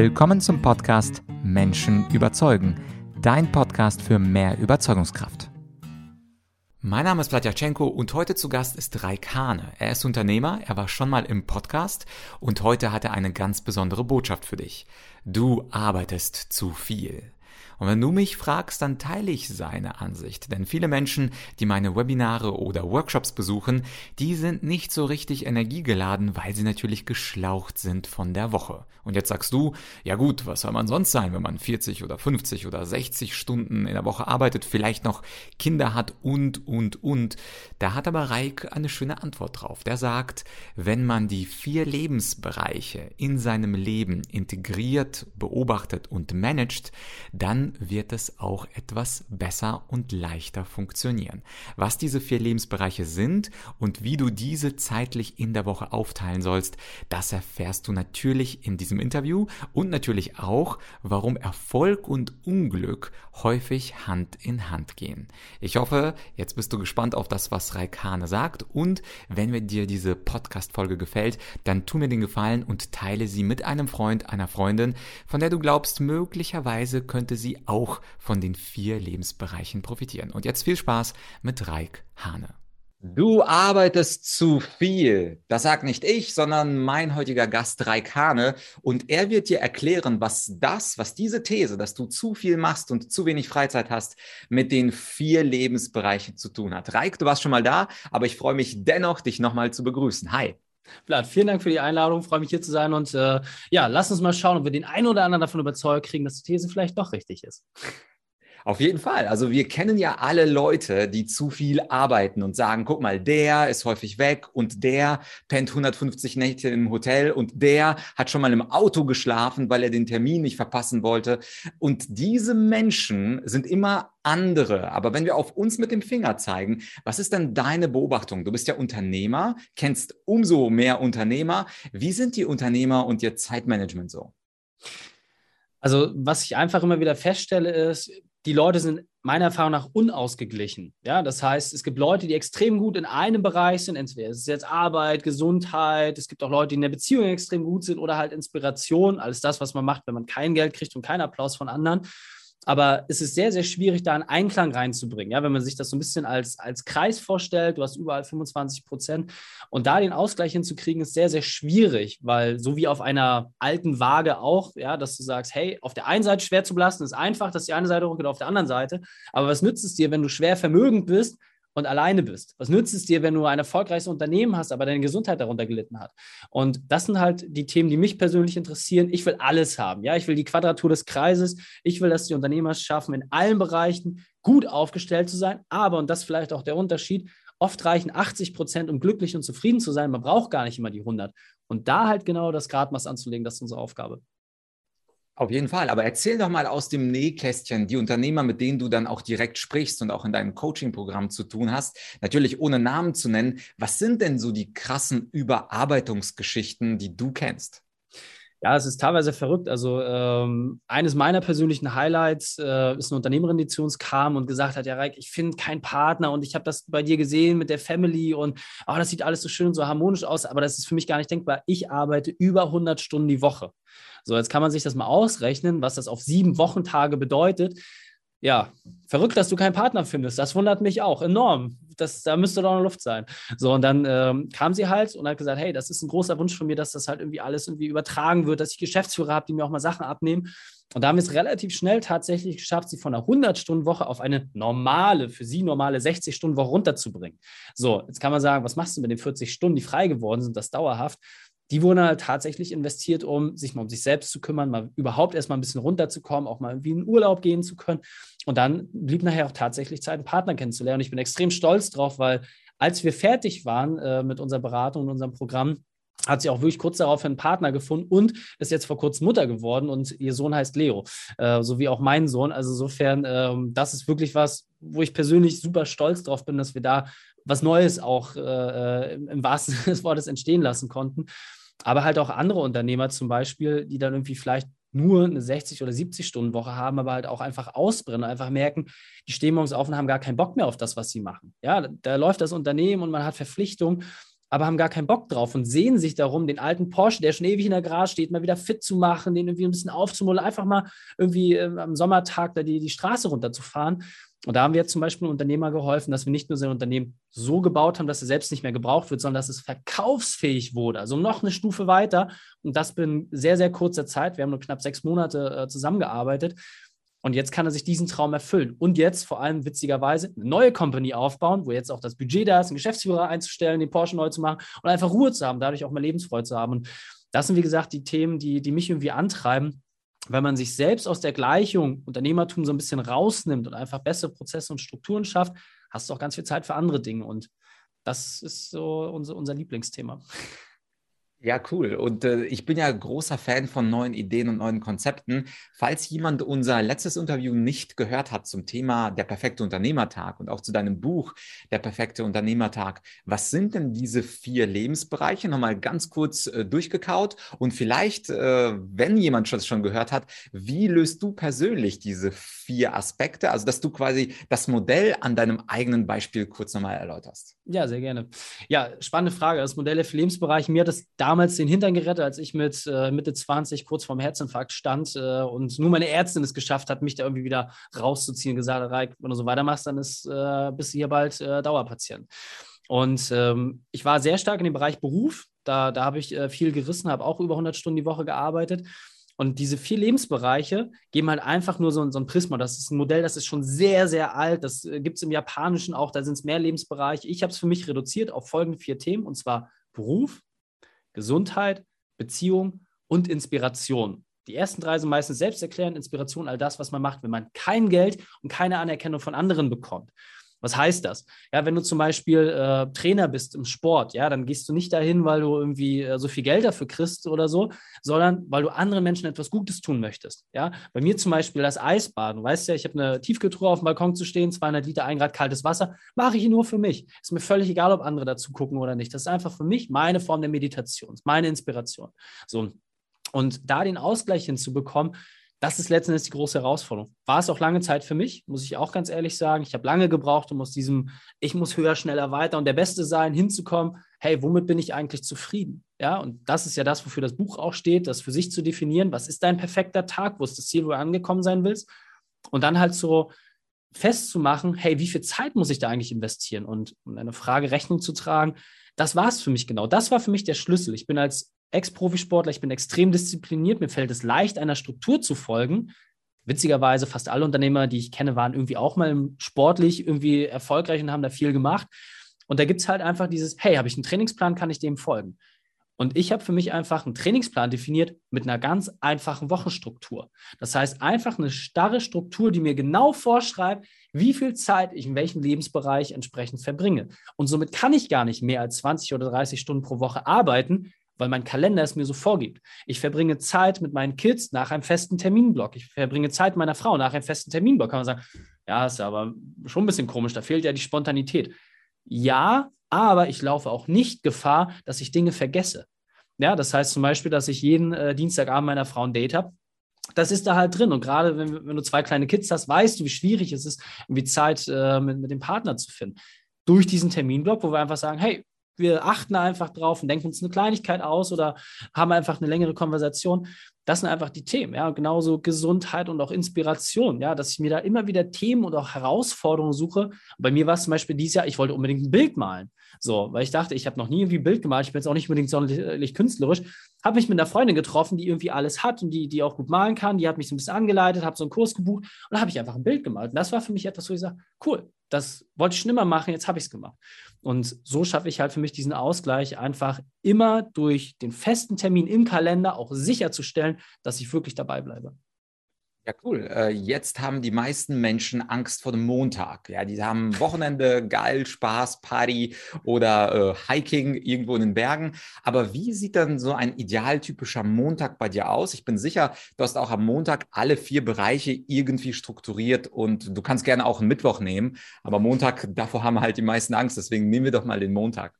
Willkommen zum Podcast Menschen überzeugen, dein Podcast für mehr Überzeugungskraft. Mein Name ist Platjatschenko und heute zu Gast ist Raik Hane. Er ist Unternehmer, er war schon mal im Podcast und heute hat er eine ganz besondere Botschaft für dich. Du arbeitest zu viel. Und wenn du mich fragst, dann teile ich seine Ansicht. Denn viele Menschen, die meine Webinare oder Workshops besuchen, die sind nicht so richtig energiegeladen, weil sie natürlich geschlaucht sind von der Woche. Und jetzt sagst du, ja gut, was soll man sonst sein, wenn man 40 oder 50 oder 60 Stunden in der Woche arbeitet, vielleicht noch Kinder hat und, und, und. Da hat aber Reik eine schöne Antwort drauf. Der sagt, wenn man die vier Lebensbereiche in seinem Leben integriert, beobachtet und managt, dann wird es auch etwas besser und leichter funktionieren. Was diese vier Lebensbereiche sind und wie du diese zeitlich in der Woche aufteilen sollst, das erfährst du natürlich in diesem Interview und natürlich auch, warum Erfolg und Unglück häufig Hand in Hand gehen. Ich hoffe, jetzt bist du gespannt auf das, was Raikane sagt und wenn mir dir diese Podcast-Folge gefällt, dann tu mir den Gefallen und teile sie mit einem Freund, einer Freundin, von der du glaubst, möglicherweise könnte sie auch von den vier Lebensbereichen profitieren. Und jetzt viel Spaß mit Raik Hane. Du arbeitest zu viel. Das sagt nicht ich, sondern mein heutiger Gast Raik Hane. Und er wird dir erklären, was das, was diese These, dass du zu viel machst und zu wenig Freizeit hast, mit den vier Lebensbereichen zu tun hat. Raik, du warst schon mal da, aber ich freue mich dennoch, dich nochmal zu begrüßen. Hi. Blatt, vielen Dank für die Einladung. Freue mich hier zu sein. Und äh, ja, lass uns mal schauen, ob wir den einen oder anderen davon überzeugt kriegen, dass die These vielleicht doch richtig ist. Auf jeden Fall. Also wir kennen ja alle Leute, die zu viel arbeiten und sagen, guck mal, der ist häufig weg und der pennt 150 Nächte im Hotel und der hat schon mal im Auto geschlafen, weil er den Termin nicht verpassen wollte. Und diese Menschen sind immer andere. Aber wenn wir auf uns mit dem Finger zeigen, was ist denn deine Beobachtung? Du bist ja Unternehmer, kennst umso mehr Unternehmer. Wie sind die Unternehmer und ihr Zeitmanagement so? Also, was ich einfach immer wieder feststelle, ist, die Leute sind meiner Erfahrung nach unausgeglichen. Ja, das heißt, es gibt Leute, die extrem gut in einem Bereich sind, entweder es ist jetzt Arbeit, Gesundheit, es gibt auch Leute, die in der Beziehung extrem gut sind oder halt Inspiration, alles das, was man macht, wenn man kein Geld kriegt und keinen Applaus von anderen. Aber es ist sehr, sehr schwierig, da einen Einklang reinzubringen. Ja, wenn man sich das so ein bisschen als, als Kreis vorstellt, du hast überall 25 Prozent und da den Ausgleich hinzukriegen, ist sehr, sehr schwierig, weil so wie auf einer alten Waage auch, ja, dass du sagst, hey, auf der einen Seite schwer zu belasten ist einfach, dass die eine Seite hochgeht auf der anderen Seite. Aber was nützt es dir, wenn du schwer vermögend bist, und alleine bist? Was nützt es dir, wenn du ein erfolgreiches Unternehmen hast, aber deine Gesundheit darunter gelitten hat? Und das sind halt die Themen, die mich persönlich interessieren. Ich will alles haben. Ja, ich will die Quadratur des Kreises. Ich will, dass die Unternehmer es schaffen, in allen Bereichen gut aufgestellt zu sein. Aber, und das ist vielleicht auch der Unterschied, oft reichen 80 Prozent, um glücklich und zufrieden zu sein. Man braucht gar nicht immer die 100. Und da halt genau das Gradmaß anzulegen, das ist unsere Aufgabe. Auf jeden Fall. Aber erzähl doch mal aus dem Nähkästchen die Unternehmer, mit denen du dann auch direkt sprichst und auch in deinem Coaching-Programm zu tun hast. Natürlich ohne Namen zu nennen. Was sind denn so die krassen Überarbeitungsgeschichten, die du kennst? Ja, es ist teilweise verrückt. Also ähm, eines meiner persönlichen Highlights äh, ist eine Unternehmerin, die zu uns kam und gesagt hat, ja, Reik, ich finde keinen Partner und ich habe das bei dir gesehen mit der Family und oh, das sieht alles so schön und so harmonisch aus, aber das ist für mich gar nicht denkbar. Ich arbeite über 100 Stunden die Woche. So, jetzt kann man sich das mal ausrechnen, was das auf sieben Wochentage bedeutet. Ja, verrückt, dass du keinen Partner findest. Das wundert mich auch enorm. Das, da müsste doch noch Luft sein. So, und dann ähm, kam sie halt und hat gesagt: Hey, das ist ein großer Wunsch von mir, dass das halt irgendwie alles irgendwie übertragen wird, dass ich Geschäftsführer habe, die mir auch mal Sachen abnehmen. Und da haben wir es relativ schnell tatsächlich geschafft, sie von einer 100-Stunden-Woche auf eine normale, für sie normale 60-Stunden-Woche runterzubringen. So, jetzt kann man sagen, was machst du mit den 40 Stunden, die frei geworden sind, das dauerhaft? Die wurden halt tatsächlich investiert, um sich mal um sich selbst zu kümmern, mal überhaupt erstmal ein bisschen runterzukommen, auch mal irgendwie in Urlaub gehen zu können. Und dann blieb nachher auch tatsächlich Zeit, einen Partner kennenzulernen. Und ich bin extrem stolz drauf, weil als wir fertig waren äh, mit unserer Beratung und unserem Programm, hat sie auch wirklich kurz darauf einen Partner gefunden und ist jetzt vor kurzem Mutter geworden und ihr Sohn heißt Leo, äh, so wie auch mein Sohn. Also insofern, ähm, das ist wirklich was, wo ich persönlich super stolz drauf bin, dass wir da was Neues auch äh, äh im wahrsten Sinne des Wortes entstehen lassen konnten aber halt auch andere Unternehmer zum Beispiel, die dann irgendwie vielleicht nur eine 60 oder 70 Stunden Woche haben, aber halt auch einfach ausbrennen, einfach merken, die stehen morgens auf und haben gar keinen Bock mehr auf das, was sie machen. Ja, da läuft das Unternehmen und man hat Verpflichtungen aber haben gar keinen Bock drauf und sehen sich darum, den alten Porsche, der schon ewig in der Garage steht, mal wieder fit zu machen, den irgendwie ein bisschen aufzumullen, einfach mal irgendwie äh, am Sommertag da die, die Straße runterzufahren. Und da haben wir jetzt zum Beispiel einem Unternehmer geholfen, dass wir nicht nur sein Unternehmen so gebaut haben, dass er selbst nicht mehr gebraucht wird, sondern dass es verkaufsfähig wurde. Also noch eine Stufe weiter. Und das bin sehr, sehr kurzer Zeit. Wir haben nur knapp sechs Monate äh, zusammengearbeitet. Und jetzt kann er sich diesen Traum erfüllen. Und jetzt vor allem witzigerweise eine neue Company aufbauen, wo jetzt auch das Budget da ist, einen Geschäftsführer einzustellen, den Porsche neu zu machen und einfach Ruhe zu haben, dadurch auch mehr Lebensfreude zu haben. Und das sind, wie gesagt, die Themen, die, die mich irgendwie antreiben, wenn man sich selbst aus der Gleichung Unternehmertum so ein bisschen rausnimmt und einfach bessere Prozesse und Strukturen schafft, hast du auch ganz viel Zeit für andere Dinge. Und das ist so unser, unser Lieblingsthema. Ja, cool. Und äh, ich bin ja großer Fan von neuen Ideen und neuen Konzepten. Falls jemand unser letztes Interview nicht gehört hat zum Thema der perfekte Unternehmertag und auch zu deinem Buch Der perfekte Unternehmertag, was sind denn diese vier Lebensbereiche? Nochmal ganz kurz äh, durchgekaut. Und vielleicht, äh, wenn jemand schon, schon gehört hat, wie löst du persönlich diese vier Aspekte? Also, dass du quasi das Modell an deinem eigenen Beispiel kurz nochmal erläuterst. Ja, sehr gerne. Ja, spannende Frage. Das Modell der vier Lebensbereiche, mir hat das da damals den Hintern gerettet, als ich mit äh, Mitte 20 kurz vorm Herzinfarkt stand äh, und nur meine Ärztin es geschafft hat, mich da irgendwie wieder rauszuziehen. Gesagt Reik, wenn du so weitermachst, dann ist, äh, bist du hier bald äh, Dauerpatient. Und ähm, ich war sehr stark in dem Bereich Beruf. Da, da habe ich äh, viel gerissen, habe auch über 100 Stunden die Woche gearbeitet. Und diese vier Lebensbereiche geben halt einfach nur so, so ein Prisma. Das ist ein Modell, das ist schon sehr, sehr alt. Das äh, gibt es im Japanischen auch. Da sind es mehr Lebensbereiche. Ich habe es für mich reduziert auf folgende vier Themen, und zwar Beruf, Gesundheit, Beziehung und Inspiration. Die ersten drei sind meistens selbsterklärend, Inspiration, all das, was man macht, wenn man kein Geld und keine Anerkennung von anderen bekommt. Was heißt das? Ja, wenn du zum Beispiel äh, Trainer bist im Sport, ja, dann gehst du nicht dahin, weil du irgendwie äh, so viel Geld dafür kriegst oder so, sondern weil du anderen Menschen etwas Gutes tun möchtest. Ja, bei mir zum Beispiel das Eisbaden. Du weißt ja, ich habe eine Tiefkühltruhe auf dem Balkon zu stehen, 200 Liter, 1 Grad kaltes Wasser, mache ich nur für mich. Ist mir völlig egal, ob andere dazu gucken oder nicht. Das ist einfach für mich meine Form der Meditation, meine Inspiration. So. Und da den Ausgleich hinzubekommen, das ist letztendlich die große Herausforderung. War es auch lange Zeit für mich, muss ich auch ganz ehrlich sagen. Ich habe lange gebraucht, um aus diesem, ich muss höher, schneller, weiter und der Beste sein, hinzukommen, hey, womit bin ich eigentlich zufrieden? Ja, und das ist ja das, wofür das Buch auch steht, das für sich zu definieren, was ist dein perfekter Tag, wo ist das Ziel, wo du angekommen sein willst? Und dann halt so festzumachen, hey, wie viel Zeit muss ich da eigentlich investieren? Und um eine Frage Rechnung zu tragen, das war es für mich genau. Das war für mich der Schlüssel. Ich bin als Ex-Profisportler, ich bin extrem diszipliniert, mir fällt es leicht, einer Struktur zu folgen. Witzigerweise, fast alle Unternehmer, die ich kenne, waren irgendwie auch mal sportlich irgendwie erfolgreich und haben da viel gemacht. Und da gibt es halt einfach dieses, hey, habe ich einen Trainingsplan, kann ich dem folgen? Und ich habe für mich einfach einen Trainingsplan definiert mit einer ganz einfachen Wochenstruktur. Das heißt, einfach eine starre Struktur, die mir genau vorschreibt, wie viel Zeit ich in welchem Lebensbereich entsprechend verbringe. Und somit kann ich gar nicht mehr als 20 oder 30 Stunden pro Woche arbeiten, weil mein Kalender es mir so vorgibt. Ich verbringe Zeit mit meinen Kids nach einem festen Terminblock. Ich verbringe Zeit mit meiner Frau nach einem festen Terminblock. Kann man sagen, ja, ist aber schon ein bisschen komisch, da fehlt ja die Spontanität. Ja, aber ich laufe auch nicht Gefahr, dass ich Dinge vergesse. Ja, das heißt zum Beispiel, dass ich jeden äh, Dienstagabend meiner Frau ein Date habe. Das ist da halt drin. Und gerade wenn, wenn, du zwei kleine Kids hast, weißt du, wie schwierig es ist, irgendwie Zeit äh, mit, mit dem Partner zu finden. Durch diesen Terminblock, wo wir einfach sagen, hey, wir achten einfach drauf und denken uns eine Kleinigkeit aus oder haben einfach eine längere Konversation. Das sind einfach die Themen, ja, genauso Gesundheit und auch Inspiration, ja, dass ich mir da immer wieder Themen und auch Herausforderungen suche. Bei mir war es zum Beispiel dieses Jahr, ich wollte unbedingt ein Bild malen, so, weil ich dachte, ich habe noch nie irgendwie ein Bild gemalt, ich bin jetzt auch nicht unbedingt sonderlich künstlerisch, habe mich mit einer Freundin getroffen, die irgendwie alles hat und die, die auch gut malen kann, die hat mich so ein bisschen angeleitet, habe so einen Kurs gebucht und habe ich einfach ein Bild gemalt. Und das war für mich etwas, wo ich sage, cool, das wollte ich schon immer machen, jetzt habe ich es gemacht. Und so schaffe ich halt für mich diesen Ausgleich, einfach immer durch den festen Termin im Kalender auch sicherzustellen, dass ich wirklich dabei bleibe. Ja, cool. Äh, jetzt haben die meisten Menschen Angst vor dem Montag. Ja, die haben Wochenende, geil, Spaß, Party oder äh, Hiking irgendwo in den Bergen. Aber wie sieht dann so ein idealtypischer Montag bei dir aus? Ich bin sicher, du hast auch am Montag alle vier Bereiche irgendwie strukturiert und du kannst gerne auch einen Mittwoch nehmen. Aber Montag, davor haben halt die meisten Angst. Deswegen nehmen wir doch mal den Montag.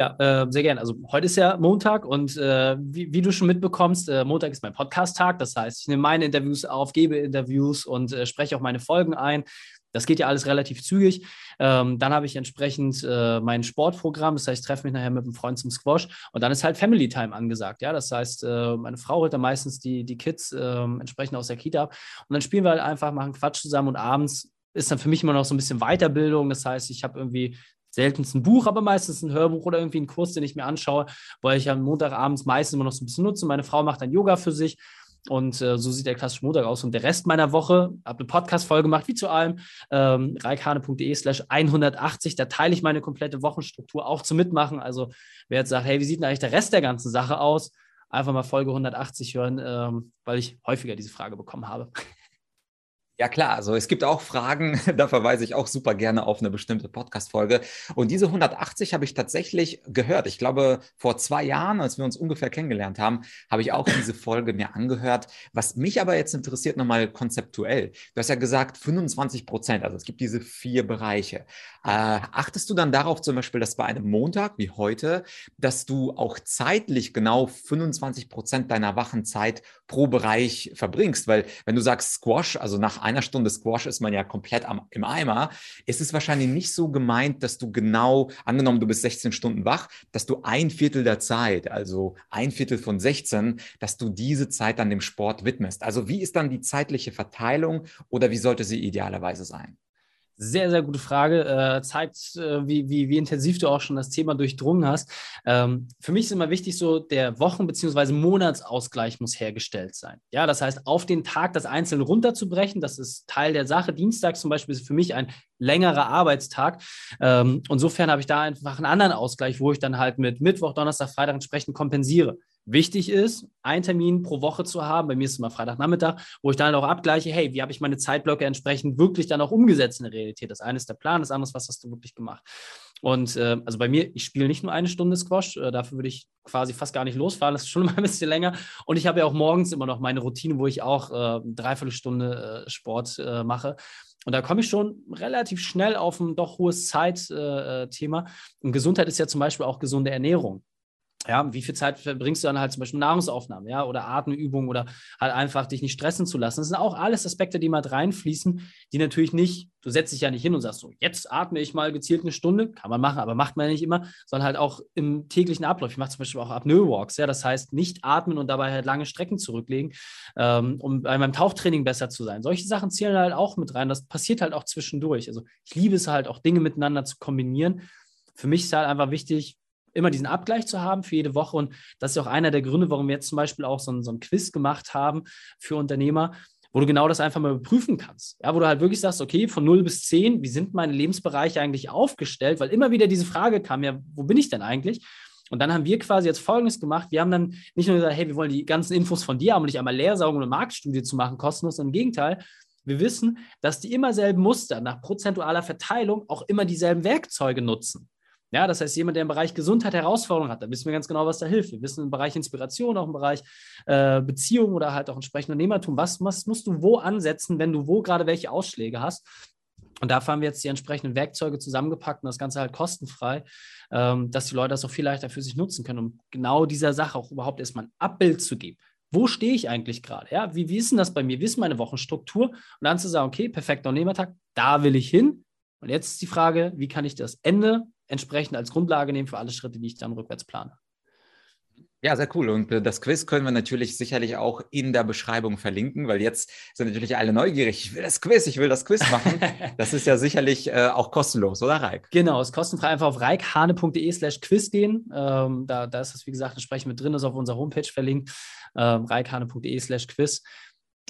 Ja, äh, sehr gerne. Also heute ist ja Montag und äh, wie, wie, du schon mitbekommst, äh, Montag ist mein Podcast-Tag. Das heißt, ich nehme meine Interviews auf, gebe Interviews und äh, spreche auch meine Folgen ein. Das geht ja alles relativ zügig. Ähm, dann habe ich entsprechend äh, mein Sportprogramm, das heißt, ich treffe mich nachher mit einem Freund zum Squash und dann ist halt Family Time angesagt. Ja, das heißt, äh, meine Frau holt dann meistens die, die Kids äh, entsprechend aus der Kita ab und dann spielen wir halt einfach, machen Quatsch zusammen und abends ist dann für mich immer noch so ein bisschen Weiterbildung. Das heißt, ich habe irgendwie seltenst ein Buch, aber meistens ein Hörbuch oder irgendwie einen Kurs, den ich mir anschaue, weil ich am Montagabends meistens immer noch so ein bisschen nutze. Meine Frau macht dann Yoga für sich und äh, so sieht der klassische Montag aus. Und der Rest meiner Woche, habe eine Podcast-Folge gemacht, wie zu allem, ähm, reikhane.de slash 180. Da teile ich meine komplette Wochenstruktur auch zum Mitmachen. Also wer jetzt sagt, hey, wie sieht denn eigentlich der Rest der ganzen Sache aus? Einfach mal Folge 180 hören, ähm, weil ich häufiger diese Frage bekommen habe. Ja klar, also es gibt auch Fragen, da verweise ich auch super gerne auf eine bestimmte Podcast-Folge. Und diese 180 habe ich tatsächlich gehört. Ich glaube, vor zwei Jahren, als wir uns ungefähr kennengelernt haben, habe ich auch diese Folge mir angehört. Was mich aber jetzt interessiert, nochmal konzeptuell. Du hast ja gesagt 25 Prozent, also es gibt diese vier Bereiche. Äh, achtest du dann darauf zum Beispiel, dass bei einem Montag wie heute, dass du auch zeitlich genau 25 Prozent deiner wachen Zeit pro Bereich verbringst? Weil wenn du sagst Squash, also nach einer Stunde Squash ist man ja komplett am, im Eimer. Es ist wahrscheinlich nicht so gemeint, dass du genau, angenommen, du bist 16 Stunden wach, dass du ein Viertel der Zeit, also ein Viertel von 16, dass du diese Zeit dann dem Sport widmest. Also wie ist dann die zeitliche Verteilung oder wie sollte sie idealerweise sein? Sehr, sehr gute Frage. Äh, zeigt, äh, wie, wie, wie intensiv du auch schon das Thema durchdrungen hast. Ähm, für mich ist immer wichtig, so der Wochen- bzw. Monatsausgleich muss hergestellt sein. Ja, das heißt, auf den Tag das einzeln runterzubrechen, das ist Teil der Sache. Dienstag zum Beispiel ist für mich ein längerer Arbeitstag. Ähm, insofern habe ich da einfach einen anderen Ausgleich, wo ich dann halt mit Mittwoch, Donnerstag, Freitag entsprechend kompensiere. Wichtig ist, einen Termin pro Woche zu haben. Bei mir ist es immer Freitagnachmittag, wo ich dann auch abgleiche, hey, wie habe ich meine Zeitblöcke entsprechend wirklich dann auch umgesetzt in der Realität? Das eine ist der Plan, das andere ist, was hast du wirklich gemacht? Und äh, also bei mir, ich spiele nicht nur eine Stunde Squash, äh, dafür würde ich quasi fast gar nicht losfahren, das ist schon immer ein bisschen länger. Und ich habe ja auch morgens immer noch meine Routine, wo ich auch äh, dreiviertel Stunde äh, Sport äh, mache. Und da komme ich schon relativ schnell auf ein doch hohes Zeitthema. Und Gesundheit ist ja zum Beispiel auch gesunde Ernährung ja, wie viel Zeit verbringst du dann halt zum Beispiel Nahrungsaufnahme, ja, oder Atemübungen oder halt einfach dich nicht stressen zu lassen. Das sind auch alles Aspekte, die mal reinfließen, die natürlich nicht, du setzt dich ja nicht hin und sagst so, jetzt atme ich mal gezielt eine Stunde, kann man machen, aber macht man ja nicht immer, sondern halt auch im täglichen Ablauf. Ich mache zum Beispiel auch Apnoe-Walks, ja, das heißt nicht atmen und dabei halt lange Strecken zurücklegen, ähm, um bei meinem Tauchtraining besser zu sein. Solche Sachen zählen halt auch mit rein. Das passiert halt auch zwischendurch. Also ich liebe es halt auch, Dinge miteinander zu kombinieren. Für mich ist halt einfach wichtig, immer diesen Abgleich zu haben für jede Woche. Und das ist auch einer der Gründe, warum wir jetzt zum Beispiel auch so ein, so ein Quiz gemacht haben für Unternehmer, wo du genau das einfach mal überprüfen kannst. Ja, wo du halt wirklich sagst, okay, von 0 bis 10, wie sind meine Lebensbereiche eigentlich aufgestellt? Weil immer wieder diese Frage kam, ja, wo bin ich denn eigentlich? Und dann haben wir quasi jetzt Folgendes gemacht. Wir haben dann nicht nur gesagt, hey, wir wollen die ganzen Infos von dir haben und nicht einmal leer saugen und eine Marktstudie zu machen, kostenlos. Im Gegenteil, wir wissen, dass die immer selben Muster nach prozentualer Verteilung auch immer dieselben Werkzeuge nutzen. Ja, das heißt, jemand, der im Bereich Gesundheit Herausforderungen hat, da wissen wir ganz genau, was da hilft. Wir wissen im Bereich Inspiration, auch im Bereich äh, Beziehung oder halt auch entsprechend Unternehmertum, was, was musst du wo ansetzen, wenn du wo gerade welche Ausschläge hast. Und dafür haben wir jetzt die entsprechenden Werkzeuge zusammengepackt und das Ganze halt kostenfrei, ähm, dass die Leute das auch viel leichter für sich nutzen können, um genau dieser Sache auch überhaupt erstmal ein Abbild zu geben. Wo stehe ich eigentlich gerade? Ja, wie, wie ist denn das bei mir? Wie ist meine Wochenstruktur? Und dann zu sagen, okay, perfekter Unternehmertag, da will ich hin. Und jetzt ist die Frage, wie kann ich das Ende entsprechend als Grundlage nehmen für alle Schritte, die ich dann rückwärts plane. Ja, sehr cool. Und das Quiz können wir natürlich sicherlich auch in der Beschreibung verlinken, weil jetzt sind natürlich alle neugierig. Ich will das Quiz, ich will das Quiz machen. das ist ja sicherlich äh, auch kostenlos, oder Reik? Genau, es ist kostenfrei. Einfach auf reikhane.de slash quiz gehen. Ähm, da, da ist das, wie gesagt, entsprechend mit drin, ist auf unserer Homepage verlinkt. Ähm, reikhane.de slash quiz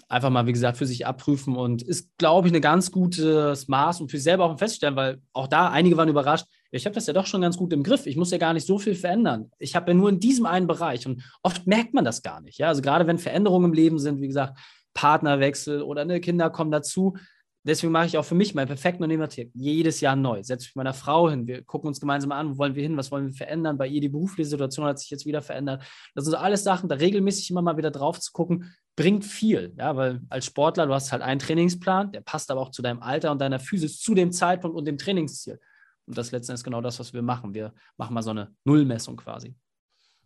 einfach mal, wie gesagt, für sich abprüfen und ist, glaube ich, ein ganz gutes Maß und für sich selber auch feststellen, weil auch da einige waren überrascht. Ich habe das ja doch schon ganz gut im Griff. Ich muss ja gar nicht so viel verändern. Ich habe ja nur in diesem einen Bereich und oft merkt man das gar nicht. Ja, also gerade wenn Veränderungen im Leben sind, wie gesagt, Partnerwechsel oder ne, Kinder kommen dazu, deswegen mache ich auch für mich meinen perfekten Unternehmertipp jedes Jahr neu. Setze mich meiner Frau hin. Wir gucken uns gemeinsam an, wo wollen wir hin, was wollen wir verändern. Bei ihr die berufliche Situation hat sich jetzt wieder verändert. Das sind so alles Sachen, da regelmäßig immer mal wieder drauf zu gucken, bringt viel. Ja, weil als Sportler, du hast halt einen Trainingsplan, der passt aber auch zu deinem Alter und deiner Physis, zu dem Zeitpunkt und dem Trainingsziel. Und das letztendlich ist genau das, was wir machen. Wir machen mal so eine Nullmessung quasi.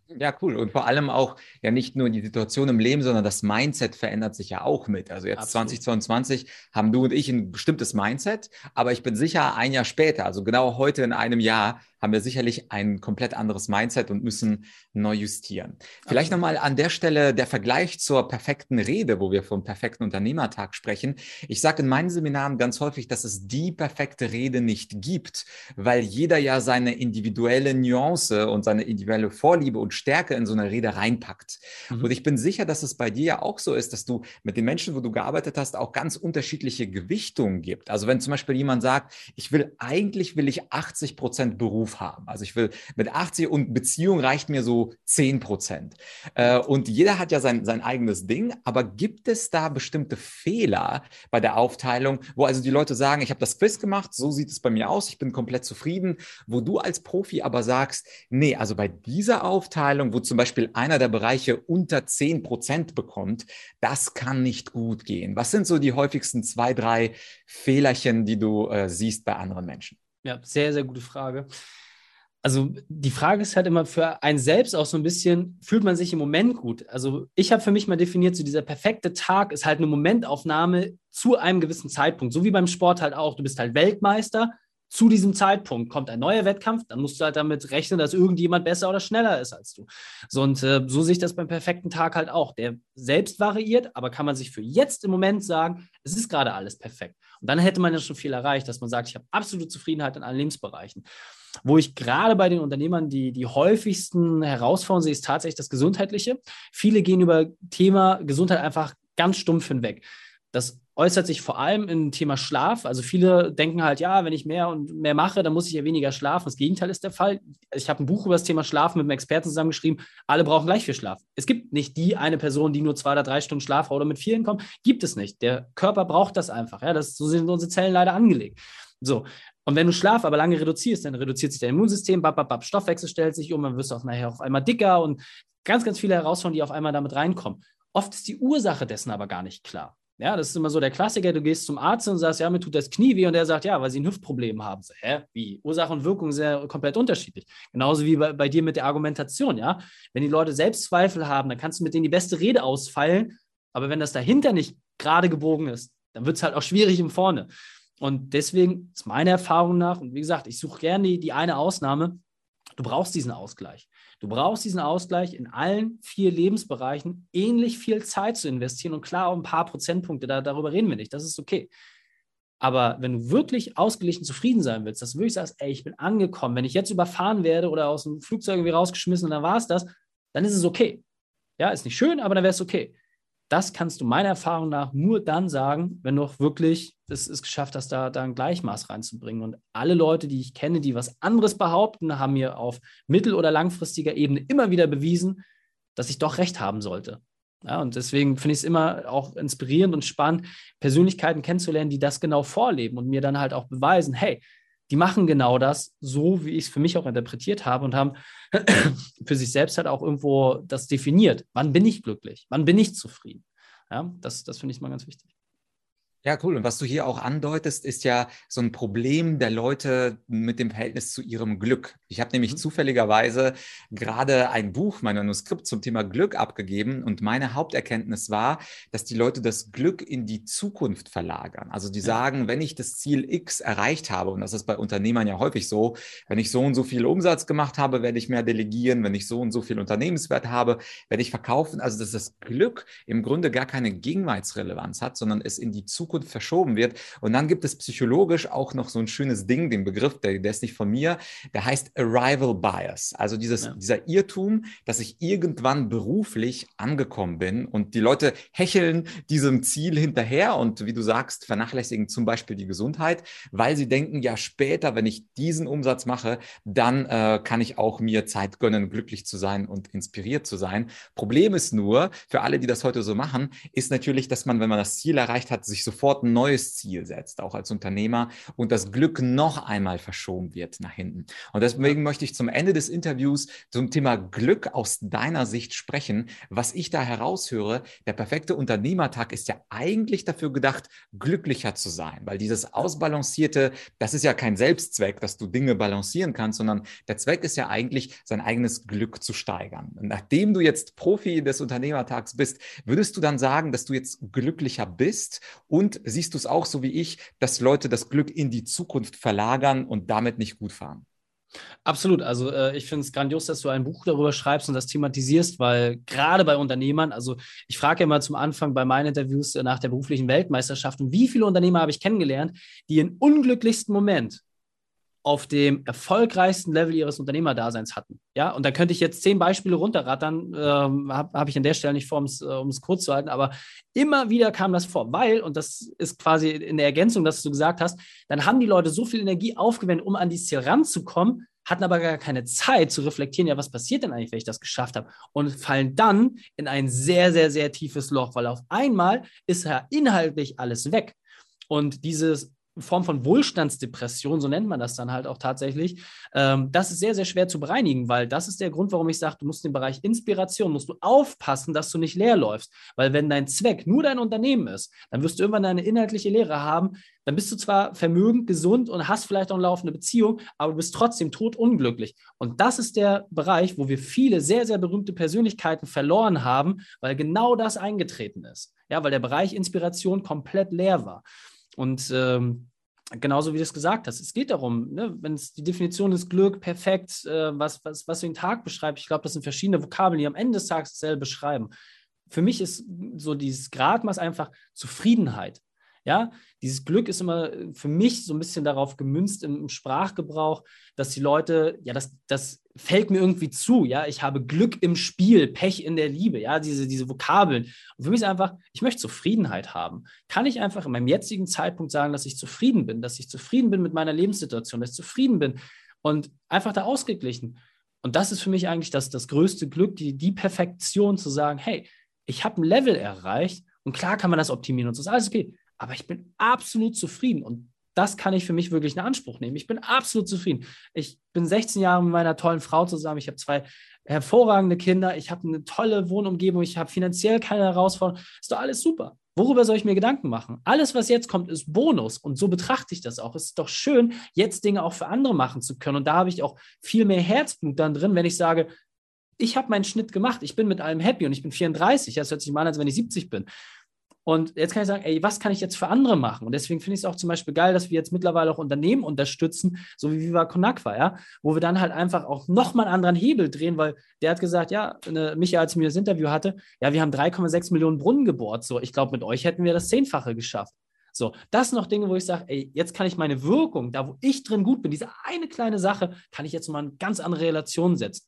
Ja, cool. Und vor allem auch ja nicht nur die Situation im Leben, sondern das Mindset verändert sich ja auch mit. Also jetzt Absolut. 2022 haben du und ich ein bestimmtes Mindset, aber ich bin sicher, ein Jahr später, also genau heute in einem Jahr, haben wir sicherlich ein komplett anderes Mindset und müssen neu justieren. Vielleicht okay. nochmal an der Stelle der Vergleich zur perfekten Rede, wo wir vom perfekten Unternehmertag sprechen. Ich sage in meinen Seminaren ganz häufig, dass es die perfekte Rede nicht gibt, weil jeder ja seine individuelle Nuance und seine individuelle Vorliebe und Stärke in so eine Rede reinpackt. Mhm. Und ich bin sicher, dass es bei dir ja auch so ist, dass du mit den Menschen, wo du gearbeitet hast, auch ganz unterschiedliche Gewichtungen gibt. Also wenn zum Beispiel jemand sagt, ich will eigentlich will ich 80 Prozent Beruf haben. Also ich will mit 80 und Beziehung reicht mir so 10 Prozent. Äh, und jeder hat ja sein, sein eigenes Ding, aber gibt es da bestimmte Fehler bei der Aufteilung, wo also die Leute sagen, ich habe das Quiz gemacht, so sieht es bei mir aus, ich bin komplett zufrieden, wo du als Profi aber sagst, nee, also bei dieser Aufteilung, wo zum Beispiel einer der Bereiche unter 10 Prozent bekommt, das kann nicht gut gehen. Was sind so die häufigsten zwei, drei Fehlerchen, die du äh, siehst bei anderen Menschen? Ja, sehr, sehr gute Frage also die Frage ist halt immer für einen selbst auch so ein bisschen, fühlt man sich im Moment gut? Also ich habe für mich mal definiert, so dieser perfekte Tag ist halt eine Momentaufnahme zu einem gewissen Zeitpunkt. So wie beim Sport halt auch. Du bist halt Weltmeister. Zu diesem Zeitpunkt kommt ein neuer Wettkampf, dann musst du halt damit rechnen, dass irgendjemand besser oder schneller ist als du. So, und äh, so sehe ich das beim perfekten Tag halt auch. Der selbst variiert, aber kann man sich für jetzt im Moment sagen, es ist gerade alles perfekt. Und dann hätte man ja schon viel erreicht, dass man sagt, ich habe absolute Zufriedenheit in allen Lebensbereichen. Wo ich gerade bei den Unternehmern die, die häufigsten Herausforderungen sehe, ist tatsächlich das Gesundheitliche. Viele gehen über Thema Gesundheit einfach ganz stumpf hinweg. Das äußert sich vor allem im Thema Schlaf. Also viele denken halt, ja, wenn ich mehr und mehr mache, dann muss ich ja weniger schlafen. Das Gegenteil ist der Fall. Ich habe ein Buch über das Thema Schlafen mit einem Experten zusammengeschrieben. Alle brauchen gleich viel Schlaf. Es gibt nicht die eine Person, die nur zwei oder drei Stunden Schlaf oder mit vielen kommt. Gibt es nicht. Der Körper braucht das einfach. Ja, das, so sind unsere Zellen leider angelegt. So, und wenn du Schlaf aber lange reduzierst, dann reduziert sich dein Immunsystem, bap, bap, bap, Stoffwechsel stellt sich um, dann wirst du auch nachher auf einmal dicker und ganz, ganz viele Herausforderungen, die auf einmal damit reinkommen. Oft ist die Ursache dessen aber gar nicht klar. Ja, das ist immer so der Klassiker. Du gehst zum Arzt und sagst, ja, mir tut das Knie weh. Und der sagt, ja, weil sie ein Hüftproblem haben. So, hä? Wie? Ursache und Wirkung sind ja komplett unterschiedlich. Genauso wie bei, bei dir mit der Argumentation, ja. Wenn die Leute Selbstzweifel haben, dann kannst du mit denen die beste Rede ausfallen. Aber wenn das dahinter nicht gerade gebogen ist, dann wird es halt auch schwierig im Vorne. Und deswegen ist meine Erfahrung nach, und wie gesagt, ich suche gerne die, die eine Ausnahme, du brauchst diesen Ausgleich. Du brauchst diesen Ausgleich in allen vier Lebensbereichen, ähnlich viel Zeit zu investieren und klar auch ein paar Prozentpunkte, da, darüber reden wir nicht, das ist okay. Aber wenn du wirklich ausgeglichen zufrieden sein willst, dass du wirklich sagst, ey, ich bin angekommen, wenn ich jetzt überfahren werde oder aus dem Flugzeug irgendwie rausgeschmissen und dann war es das, dann ist es okay. Ja, ist nicht schön, aber dann wäre es okay das kannst du meiner Erfahrung nach nur dann sagen, wenn du auch wirklich es, es geschafft hast, da, da ein Gleichmaß reinzubringen. Und alle Leute, die ich kenne, die was anderes behaupten, haben mir auf mittel- oder langfristiger Ebene immer wieder bewiesen, dass ich doch recht haben sollte. Ja, und deswegen finde ich es immer auch inspirierend und spannend, Persönlichkeiten kennenzulernen, die das genau vorleben und mir dann halt auch beweisen, hey, die machen genau das, so wie ich es für mich auch interpretiert habe und haben für sich selbst halt auch irgendwo das definiert. Wann bin ich glücklich? Wann bin ich zufrieden? Ja, das, das finde ich mal ganz wichtig. Ja, cool. Und was du hier auch andeutest, ist ja so ein Problem der Leute mit dem Verhältnis zu ihrem Glück. Ich habe nämlich mhm. zufälligerweise gerade ein Buch, mein Manuskript zum Thema Glück abgegeben und meine Haupterkenntnis war, dass die Leute das Glück in die Zukunft verlagern. Also die sagen, wenn ich das Ziel X erreicht habe, und das ist bei Unternehmern ja häufig so, wenn ich so und so viel Umsatz gemacht habe, werde ich mehr delegieren, wenn ich so und so viel Unternehmenswert habe, werde ich verkaufen. Also dass das Glück im Grunde gar keine Gegenwartsrelevanz hat, sondern es in die Zukunft Zukunft verschoben wird. Und dann gibt es psychologisch auch noch so ein schönes Ding, den Begriff, der, der ist nicht von mir, der heißt Arrival Bias. Also dieses, ja. dieser Irrtum, dass ich irgendwann beruflich angekommen bin und die Leute hecheln diesem Ziel hinterher und wie du sagst, vernachlässigen zum Beispiel die Gesundheit, weil sie denken, ja später, wenn ich diesen Umsatz mache, dann äh, kann ich auch mir Zeit gönnen, glücklich zu sein und inspiriert zu sein. Problem ist nur, für alle, die das heute so machen, ist natürlich, dass man, wenn man das Ziel erreicht hat, sich sofort sofort ein neues Ziel setzt, auch als Unternehmer, und das Glück noch einmal verschoben wird nach hinten. Und deswegen möchte ich zum Ende des Interviews zum Thema Glück aus deiner Sicht sprechen. Was ich da heraushöre, der perfekte Unternehmertag ist ja eigentlich dafür gedacht, glücklicher zu sein, weil dieses Ausbalancierte, das ist ja kein Selbstzweck, dass du Dinge balancieren kannst, sondern der Zweck ist ja eigentlich, sein eigenes Glück zu steigern. Und nachdem du jetzt Profi des Unternehmertags bist, würdest du dann sagen, dass du jetzt glücklicher bist und siehst du es auch so wie ich, dass Leute das Glück in die Zukunft verlagern und damit nicht gut fahren? Absolut. Also äh, ich finde es grandios, dass du ein Buch darüber schreibst und das thematisierst, weil gerade bei Unternehmern, also ich frage immer zum Anfang bei meinen Interviews äh, nach der beruflichen Weltmeisterschaft, und wie viele Unternehmer habe ich kennengelernt, die im unglücklichsten Moment auf dem erfolgreichsten Level ihres Unternehmerdaseins hatten. Ja, und da könnte ich jetzt zehn Beispiele runterrattern, ähm, habe hab ich an der Stelle nicht vor, um es äh, kurz zu halten, aber immer wieder kam das vor, weil, und das ist quasi in der Ergänzung, dass du gesagt hast, dann haben die Leute so viel Energie aufgewendet, um an dieses Ziel ranzukommen, hatten aber gar keine Zeit zu reflektieren, ja, was passiert denn eigentlich, wenn ich das geschafft habe? Und fallen dann in ein sehr, sehr, sehr tiefes Loch, weil auf einmal ist ja inhaltlich alles weg. Und dieses Form von Wohlstandsdepression, so nennt man das dann halt auch tatsächlich. Ähm, das ist sehr, sehr schwer zu bereinigen, weil das ist der Grund, warum ich sage, du musst im Bereich Inspiration, musst du aufpassen, dass du nicht leer läufst. Weil wenn dein Zweck nur dein Unternehmen ist, dann wirst du irgendwann eine inhaltliche Lehre haben. Dann bist du zwar vermögend, gesund und hast vielleicht auch eine laufende Beziehung, aber du bist trotzdem totunglücklich. Und das ist der Bereich, wo wir viele sehr, sehr berühmte Persönlichkeiten verloren haben, weil genau das eingetreten ist. Ja, weil der Bereich Inspiration komplett leer war. Und ähm, genauso wie du es gesagt hast, es geht darum, ne, wenn es die Definition ist Glück, perfekt, äh, was, was, was den Tag beschreibst, ich glaube, das sind verschiedene Vokabeln, die am Ende des Tages dasselbe beschreiben. Für mich ist so dieses Gradmaß einfach Zufriedenheit. Ja, dieses Glück ist immer für mich so ein bisschen darauf gemünzt im, Sprachgebrauch, dass die Leute, ja, das, das fällt mir irgendwie zu, ja, ich habe Glück im Spiel, Pech in der Liebe, ja, diese, diese Vokabeln. Und für mich ist einfach, ich möchte Zufriedenheit haben. Kann ich einfach in meinem jetzigen Zeitpunkt sagen, dass ich zufrieden bin, dass ich zufrieden bin mit meiner Lebenssituation, dass ich zufrieden bin und einfach da ausgeglichen. Und das ist für mich eigentlich das, das größte Glück, die, die Perfektion zu sagen, hey, ich habe ein Level erreicht und klar kann man das optimieren und so ist alles okay aber ich bin absolut zufrieden und das kann ich für mich wirklich in Anspruch nehmen. Ich bin absolut zufrieden. Ich bin 16 Jahre mit meiner tollen Frau zusammen. Ich habe zwei hervorragende Kinder. Ich habe eine tolle Wohnumgebung. Ich habe finanziell keine Herausforderungen. Ist doch alles super. Worüber soll ich mir Gedanken machen? Alles, was jetzt kommt, ist Bonus. Und so betrachte ich das auch. Es ist doch schön, jetzt Dinge auch für andere machen zu können. Und da habe ich auch viel mehr Herzblut dann drin, wenn ich sage, ich habe meinen Schnitt gemacht. Ich bin mit allem happy und ich bin 34. Das hört sich mal an, als wenn ich 70 bin. Und jetzt kann ich sagen, ey, was kann ich jetzt für andere machen? Und deswegen finde ich es auch zum Beispiel geil, dass wir jetzt mittlerweile auch Unternehmen unterstützen, so wie Viva Conakwa, ja, wo wir dann halt einfach auch nochmal einen anderen Hebel drehen, weil der hat gesagt, ja, eine, Micha, als ich mir das Interview hatte, ja, wir haben 3,6 Millionen Brunnen gebohrt. So, ich glaube, mit euch hätten wir das Zehnfache geschafft. So, das sind noch Dinge, wo ich sage, ey, jetzt kann ich meine Wirkung, da wo ich drin gut bin, diese eine kleine Sache, kann ich jetzt mal eine ganz andere Relation setzen.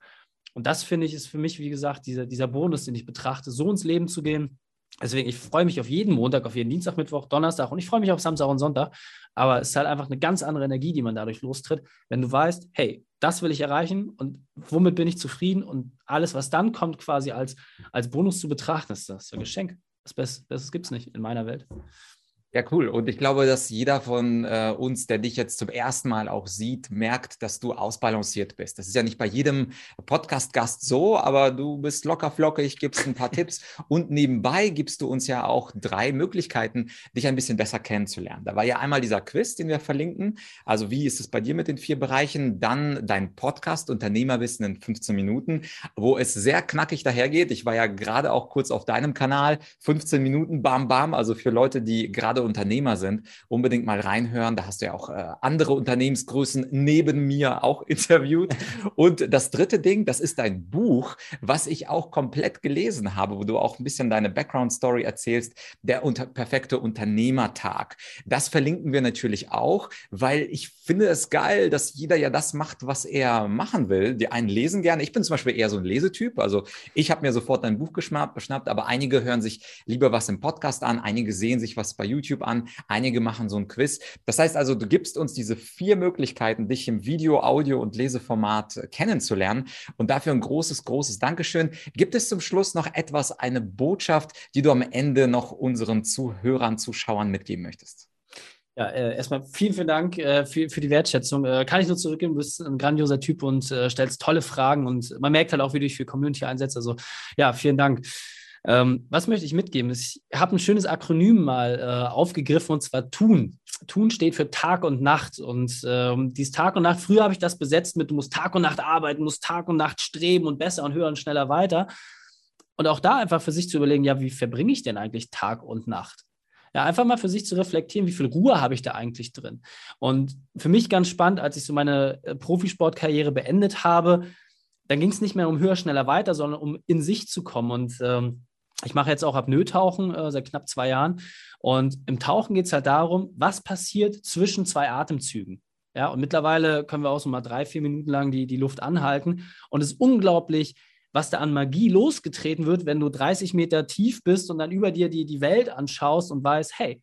Und das finde ich ist für mich, wie gesagt, dieser, dieser Bonus, den ich betrachte, so ins Leben zu gehen Deswegen, ich freue mich auf jeden Montag, auf jeden Dienstag, Mittwoch, Donnerstag und ich freue mich auf Samstag und Sonntag. Aber es ist halt einfach eine ganz andere Energie, die man dadurch lostritt, wenn du weißt, hey, das will ich erreichen und womit bin ich zufrieden und alles, was dann kommt, quasi als, als Bonus zu betrachten, ist das ein Geschenk. Das Besseres gibt es nicht in meiner Welt. Ja, cool. Und ich glaube, dass jeder von äh, uns, der dich jetzt zum ersten Mal auch sieht, merkt, dass du ausbalanciert bist. Das ist ja nicht bei jedem Podcast-Gast so, aber du bist locker flockig, gibst ein paar Tipps und nebenbei gibst du uns ja auch drei Möglichkeiten, dich ein bisschen besser kennenzulernen. Da war ja einmal dieser Quiz, den wir verlinken. Also wie ist es bei dir mit den vier Bereichen? Dann dein Podcast Unternehmerwissen in 15 Minuten, wo es sehr knackig dahergeht. Ich war ja gerade auch kurz auf deinem Kanal. 15 Minuten, bam, bam. Also für Leute, die gerade gerade Unternehmer sind, unbedingt mal reinhören. Da hast du ja auch äh, andere Unternehmensgrößen neben mir auch interviewt. Und das dritte Ding, das ist dein Buch, was ich auch komplett gelesen habe, wo du auch ein bisschen deine Background-Story erzählst, der unter perfekte Unternehmertag. Das verlinken wir natürlich auch, weil ich finde es geil, dass jeder ja das macht, was er machen will. Die einen lesen gerne. Ich bin zum Beispiel eher so ein Lesetyp. Also ich habe mir sofort dein Buch geschnappt, aber einige hören sich lieber was im Podcast an, einige sehen sich was bei YouTube YouTube an, einige machen so ein Quiz. Das heißt also, du gibst uns diese vier Möglichkeiten, dich im Video, Audio und Leseformat äh, kennenzulernen. Und dafür ein großes, großes Dankeschön. Gibt es zum Schluss noch etwas, eine Botschaft, die du am Ende noch unseren Zuhörern, Zuschauern mitgeben möchtest? Ja, äh, erstmal vielen, vielen Dank äh, für, für die Wertschätzung. Äh, kann ich nur zurückgeben, du bist ein grandioser Typ und äh, stellst tolle Fragen und man merkt halt auch, wie du dich für Community einsetzt. Also ja, vielen Dank. Ähm, was möchte ich mitgeben? Ich habe ein schönes Akronym mal äh, aufgegriffen und zwar TUN. TUN steht für Tag und Nacht. Und ähm, dieses Tag und Nacht, früher habe ich das besetzt mit, du musst Tag und Nacht arbeiten, musst Tag und Nacht streben und besser und höher und schneller weiter. Und auch da einfach für sich zu überlegen, ja, wie verbringe ich denn eigentlich Tag und Nacht? Ja, einfach mal für sich zu reflektieren, wie viel Ruhe habe ich da eigentlich drin. Und für mich ganz spannend, als ich so meine äh, Profisportkarriere beendet habe, dann ging es nicht mehr um höher, schneller, weiter, sondern um in sich zu kommen. Und ähm, ich mache jetzt auch Apnoe-Tauchen äh, seit knapp zwei Jahren. Und im Tauchen geht es halt darum, was passiert zwischen zwei Atemzügen. Ja, und mittlerweile können wir auch so mal drei, vier Minuten lang die, die Luft anhalten. Und es ist unglaublich, was da an Magie losgetreten wird, wenn du 30 Meter tief bist und dann über dir die, die Welt anschaust und weißt, hey,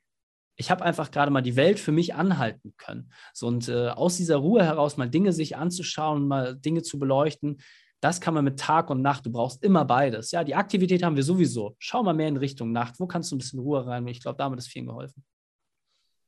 ich habe einfach gerade mal die Welt für mich anhalten können. So, und äh, aus dieser Ruhe heraus mal Dinge sich anzuschauen, mal Dinge zu beleuchten, das kann man mit Tag und Nacht. Du brauchst immer beides. Ja, die Aktivität haben wir sowieso. Schau mal mehr in Richtung Nacht. Wo kannst du ein bisschen Ruhe rein? Ich glaube, damit ist vielen geholfen.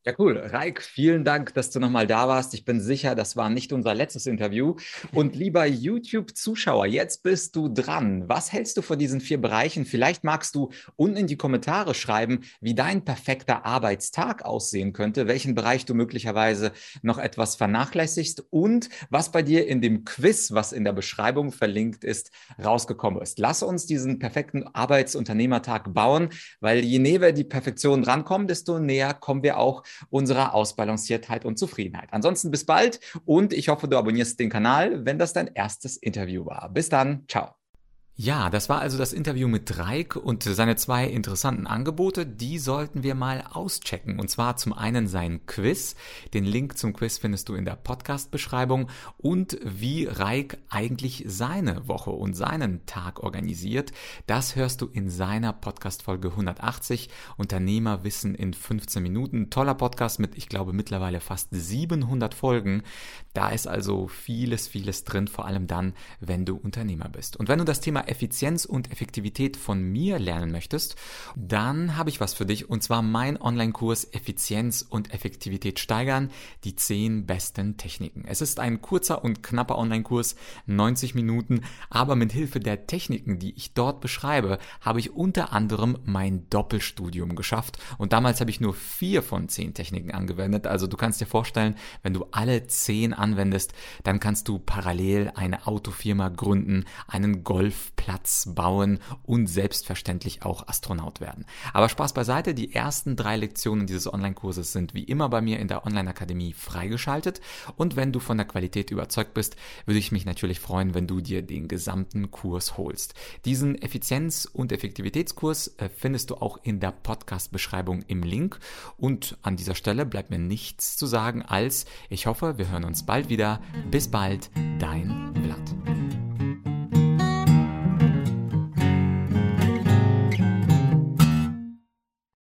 Ja, cool. Reik, vielen Dank, dass du nochmal da warst. Ich bin sicher, das war nicht unser letztes Interview. Und lieber YouTube-Zuschauer, jetzt bist du dran. Was hältst du von diesen vier Bereichen? Vielleicht magst du unten in die Kommentare schreiben, wie dein perfekter Arbeitstag aussehen könnte, welchen Bereich du möglicherweise noch etwas vernachlässigst und was bei dir in dem Quiz, was in der Beschreibung verlinkt ist, rausgekommen ist. Lass uns diesen perfekten Arbeitsunternehmertag bauen, weil je näher die Perfektion rankommen, desto näher kommen wir auch unserer Ausbalanciertheit und Zufriedenheit. Ansonsten bis bald und ich hoffe, du abonnierst den Kanal, wenn das dein erstes Interview war. Bis dann, ciao. Ja, das war also das Interview mit Dreik und seine zwei interessanten Angebote, die sollten wir mal auschecken. Und zwar zum einen sein Quiz. Den Link zum Quiz findest du in der Podcast-Beschreibung und wie Reik eigentlich seine Woche und seinen Tag organisiert. Das hörst du in seiner Podcast-Folge 180. Unternehmerwissen in 15 Minuten. Toller Podcast mit, ich glaube, mittlerweile fast 700 Folgen. Da ist also vieles, vieles drin, vor allem dann, wenn du Unternehmer bist. Und wenn du das Thema Effizienz und Effektivität von mir lernen möchtest, dann habe ich was für dich und zwar mein Online-Kurs Effizienz und Effektivität steigern, die 10 besten Techniken. Es ist ein kurzer und knapper Online-Kurs, 90 Minuten, aber mit Hilfe der Techniken, die ich dort beschreibe, habe ich unter anderem mein Doppelstudium geschafft und damals habe ich nur vier von zehn Techniken angewendet. Also du kannst dir vorstellen, wenn du alle zehn anwendest, dann kannst du parallel eine Autofirma gründen, einen Golf Platz bauen und selbstverständlich auch Astronaut werden. Aber Spaß beiseite, die ersten drei Lektionen dieses Online-Kurses sind wie immer bei mir in der Online-Akademie freigeschaltet und wenn du von der Qualität überzeugt bist, würde ich mich natürlich freuen, wenn du dir den gesamten Kurs holst. Diesen Effizienz- und Effektivitätskurs äh, findest du auch in der Podcast-Beschreibung im Link und an dieser Stelle bleibt mir nichts zu sagen als ich hoffe, wir hören uns bald wieder. Bis bald, dein